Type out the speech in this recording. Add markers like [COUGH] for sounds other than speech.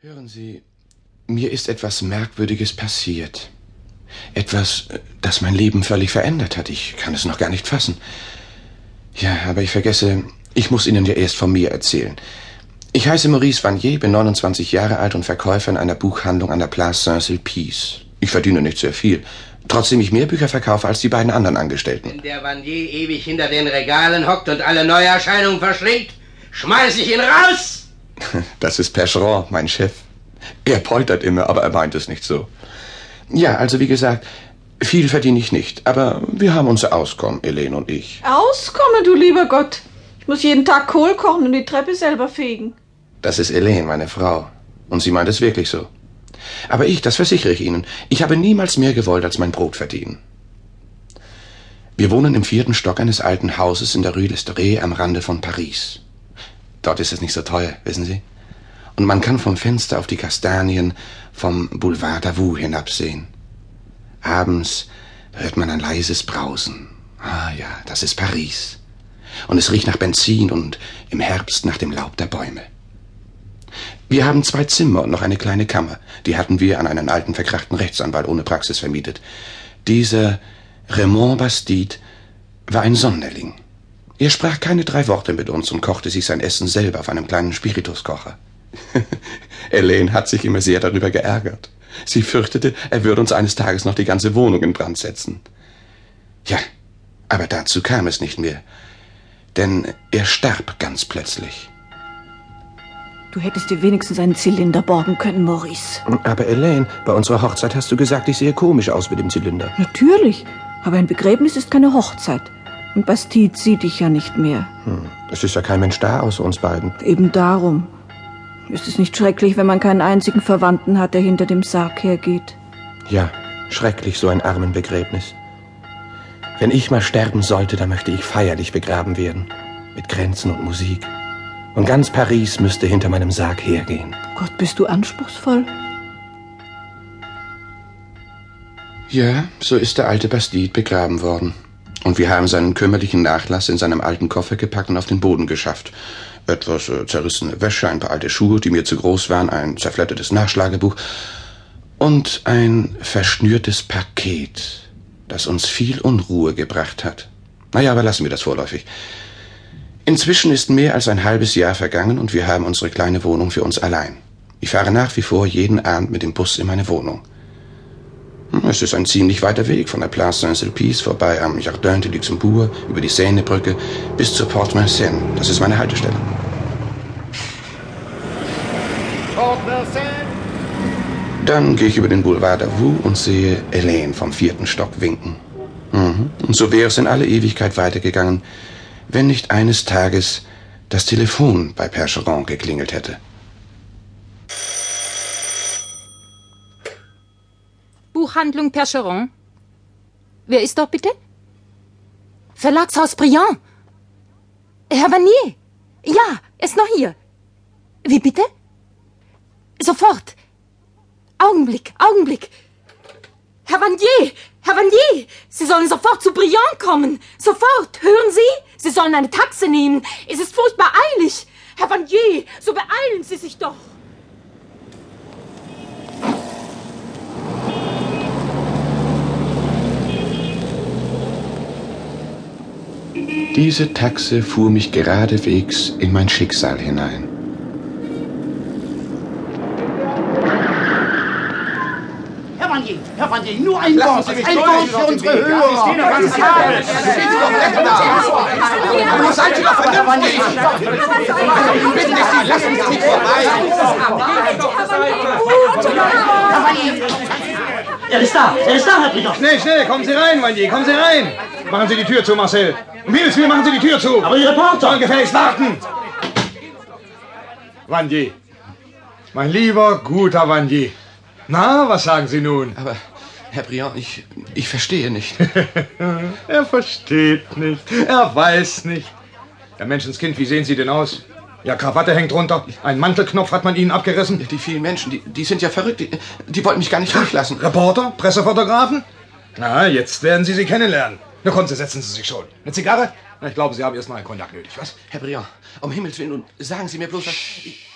Hören Sie, mir ist etwas Merkwürdiges passiert. Etwas, das mein Leben völlig verändert hat. Ich kann es noch gar nicht fassen. Ja, aber ich vergesse, ich muss Ihnen ja erst von mir erzählen. Ich heiße Maurice Vanier, bin 29 Jahre alt und Verkäufer in einer Buchhandlung an der Place Saint-Sulpice. Ich verdiene nicht sehr viel. Trotzdem ich mehr Bücher verkaufe als die beiden anderen Angestellten. Wenn der Vanier ewig hinter den Regalen hockt und alle Neuerscheinungen verschlingt, schmeiß ich ihn raus! [LAUGHS] Das ist Percheron, mein Chef. Er poltert immer, aber er meint es nicht so. Ja, also wie gesagt, viel verdiene ich nicht, aber wir haben unser Auskommen, Helene und ich. Auskommen, du lieber Gott. Ich muss jeden Tag Kohl kochen und die Treppe selber fegen. Das ist Helene, meine Frau. Und sie meint es wirklich so. Aber ich, das versichere ich Ihnen, ich habe niemals mehr gewollt als mein Brot verdienen. Wir wohnen im vierten Stock eines alten Hauses in der Rue d'Estrée am Rande von Paris. Dort ist es nicht so teuer, wissen Sie? Und man kann vom Fenster auf die Kastanien vom Boulevard Davout hinabsehen. Abends hört man ein leises Brausen. Ah ja, das ist Paris. Und es riecht nach Benzin und im Herbst nach dem Laub der Bäume. Wir haben zwei Zimmer und noch eine kleine Kammer. Die hatten wir an einen alten verkrachten Rechtsanwalt ohne Praxis vermietet. Dieser Raymond Bastide war ein Sonderling. Er sprach keine drei Worte mit uns und kochte sich sein Essen selber auf einem kleinen Spirituskocher. [LAUGHS] Elaine hat sich immer sehr darüber geärgert. Sie fürchtete, er würde uns eines Tages noch die ganze Wohnung in Brand setzen. Ja, aber dazu kam es nicht mehr. Denn er starb ganz plötzlich. Du hättest dir wenigstens einen Zylinder borgen können, Maurice. Aber Elaine, bei unserer Hochzeit hast du gesagt, ich sehe komisch aus mit dem Zylinder. Natürlich, aber ein Begräbnis ist keine Hochzeit. Und Bastide sieht dich ja nicht mehr. Hm. Es ist ja kein Mensch da außer uns beiden. Eben darum. Ist es nicht schrecklich, wenn man keinen einzigen Verwandten hat, der hinter dem Sarg hergeht? Ja, schrecklich, so ein Armenbegräbnis. Wenn ich mal sterben sollte, dann möchte ich feierlich begraben werden. Mit Grenzen und Musik. Und ganz Paris müsste hinter meinem Sarg hergehen. Gott, bist du anspruchsvoll? Ja, so ist der alte Bastide begraben worden. Und wir haben seinen kümmerlichen Nachlass in seinem alten Koffer gepackt und auf den Boden geschafft. Etwas äh, zerrissene Wäsche, ein paar alte Schuhe, die mir zu groß waren, ein zerflettertes Nachschlagebuch und ein verschnürtes Paket, das uns viel Unruhe gebracht hat. Naja, aber lassen wir das vorläufig. Inzwischen ist mehr als ein halbes Jahr vergangen und wir haben unsere kleine Wohnung für uns allein. Ich fahre nach wie vor jeden Abend mit dem Bus in meine Wohnung. Es ist ein ziemlich weiter Weg von der Place Saint-Sulpice vorbei am Jardin de Luxembourg über die Seinebrücke bis zur Porte Vincennes. Das ist meine Haltestelle. Dann gehe ich über den Boulevard Davout und sehe Helene vom vierten Stock winken. Mhm. Und so wäre es in alle Ewigkeit weitergegangen, wenn nicht eines Tages das Telefon bei Percheron geklingelt hätte. Buchhandlung Percheron. Wer ist dort bitte? Verlagshaus Briand. Herr Vanier. Ja, ist noch hier. Wie bitte? Sofort. Augenblick, Augenblick. Herr Vanier, Herr Vanier, Sie sollen sofort zu Briand kommen. Sofort, hören Sie? Sie sollen eine Taxe nehmen. Es ist furchtbar eilig. Herr Vanier, so beeilen Sie sich doch. Diese Taxe fuhr mich geradewegs in mein Schicksal hinein. Herr Vanier, Herr Vanier, nur ein Wort, ein Wort für unsere Hörer. Seid ihr doch vernünftig! Bitte Sie, lassen Sie mich vorbei! Herr Vanier, er ist da, er ist da, Herr. Schnell, schnell, kommen Sie rein, Vanier, kommen Sie rein! Machen Sie die Tür zu, Marcel. Um Himmels Willen, machen Sie die Tür zu! Aber die Reporter! Sollen gefälligst warten! Vanier. Mein lieber, guter Vanier. Na, was sagen Sie nun? Aber, Herr Briand, ich, ich verstehe nicht. [LAUGHS] er versteht nicht. Er weiß nicht. Der Menschenskind, wie sehen Sie denn aus? Ja, Krawatte hängt runter. Ein Mantelknopf hat man Ihnen abgerissen. Die vielen Menschen, die, die sind ja verrückt. Die, die wollten mich gar nicht durchlassen. Reporter? Pressefotografen? Na, jetzt werden Sie sie kennenlernen. Na kommen Sie, setzen Sie sich schon. Eine Zigarre? Na, ich glaube, Sie haben erst mal einen Cognac nötig, was? Herr Briand, um Himmels Willen, nun sagen Sie mir bloß, was... Ich,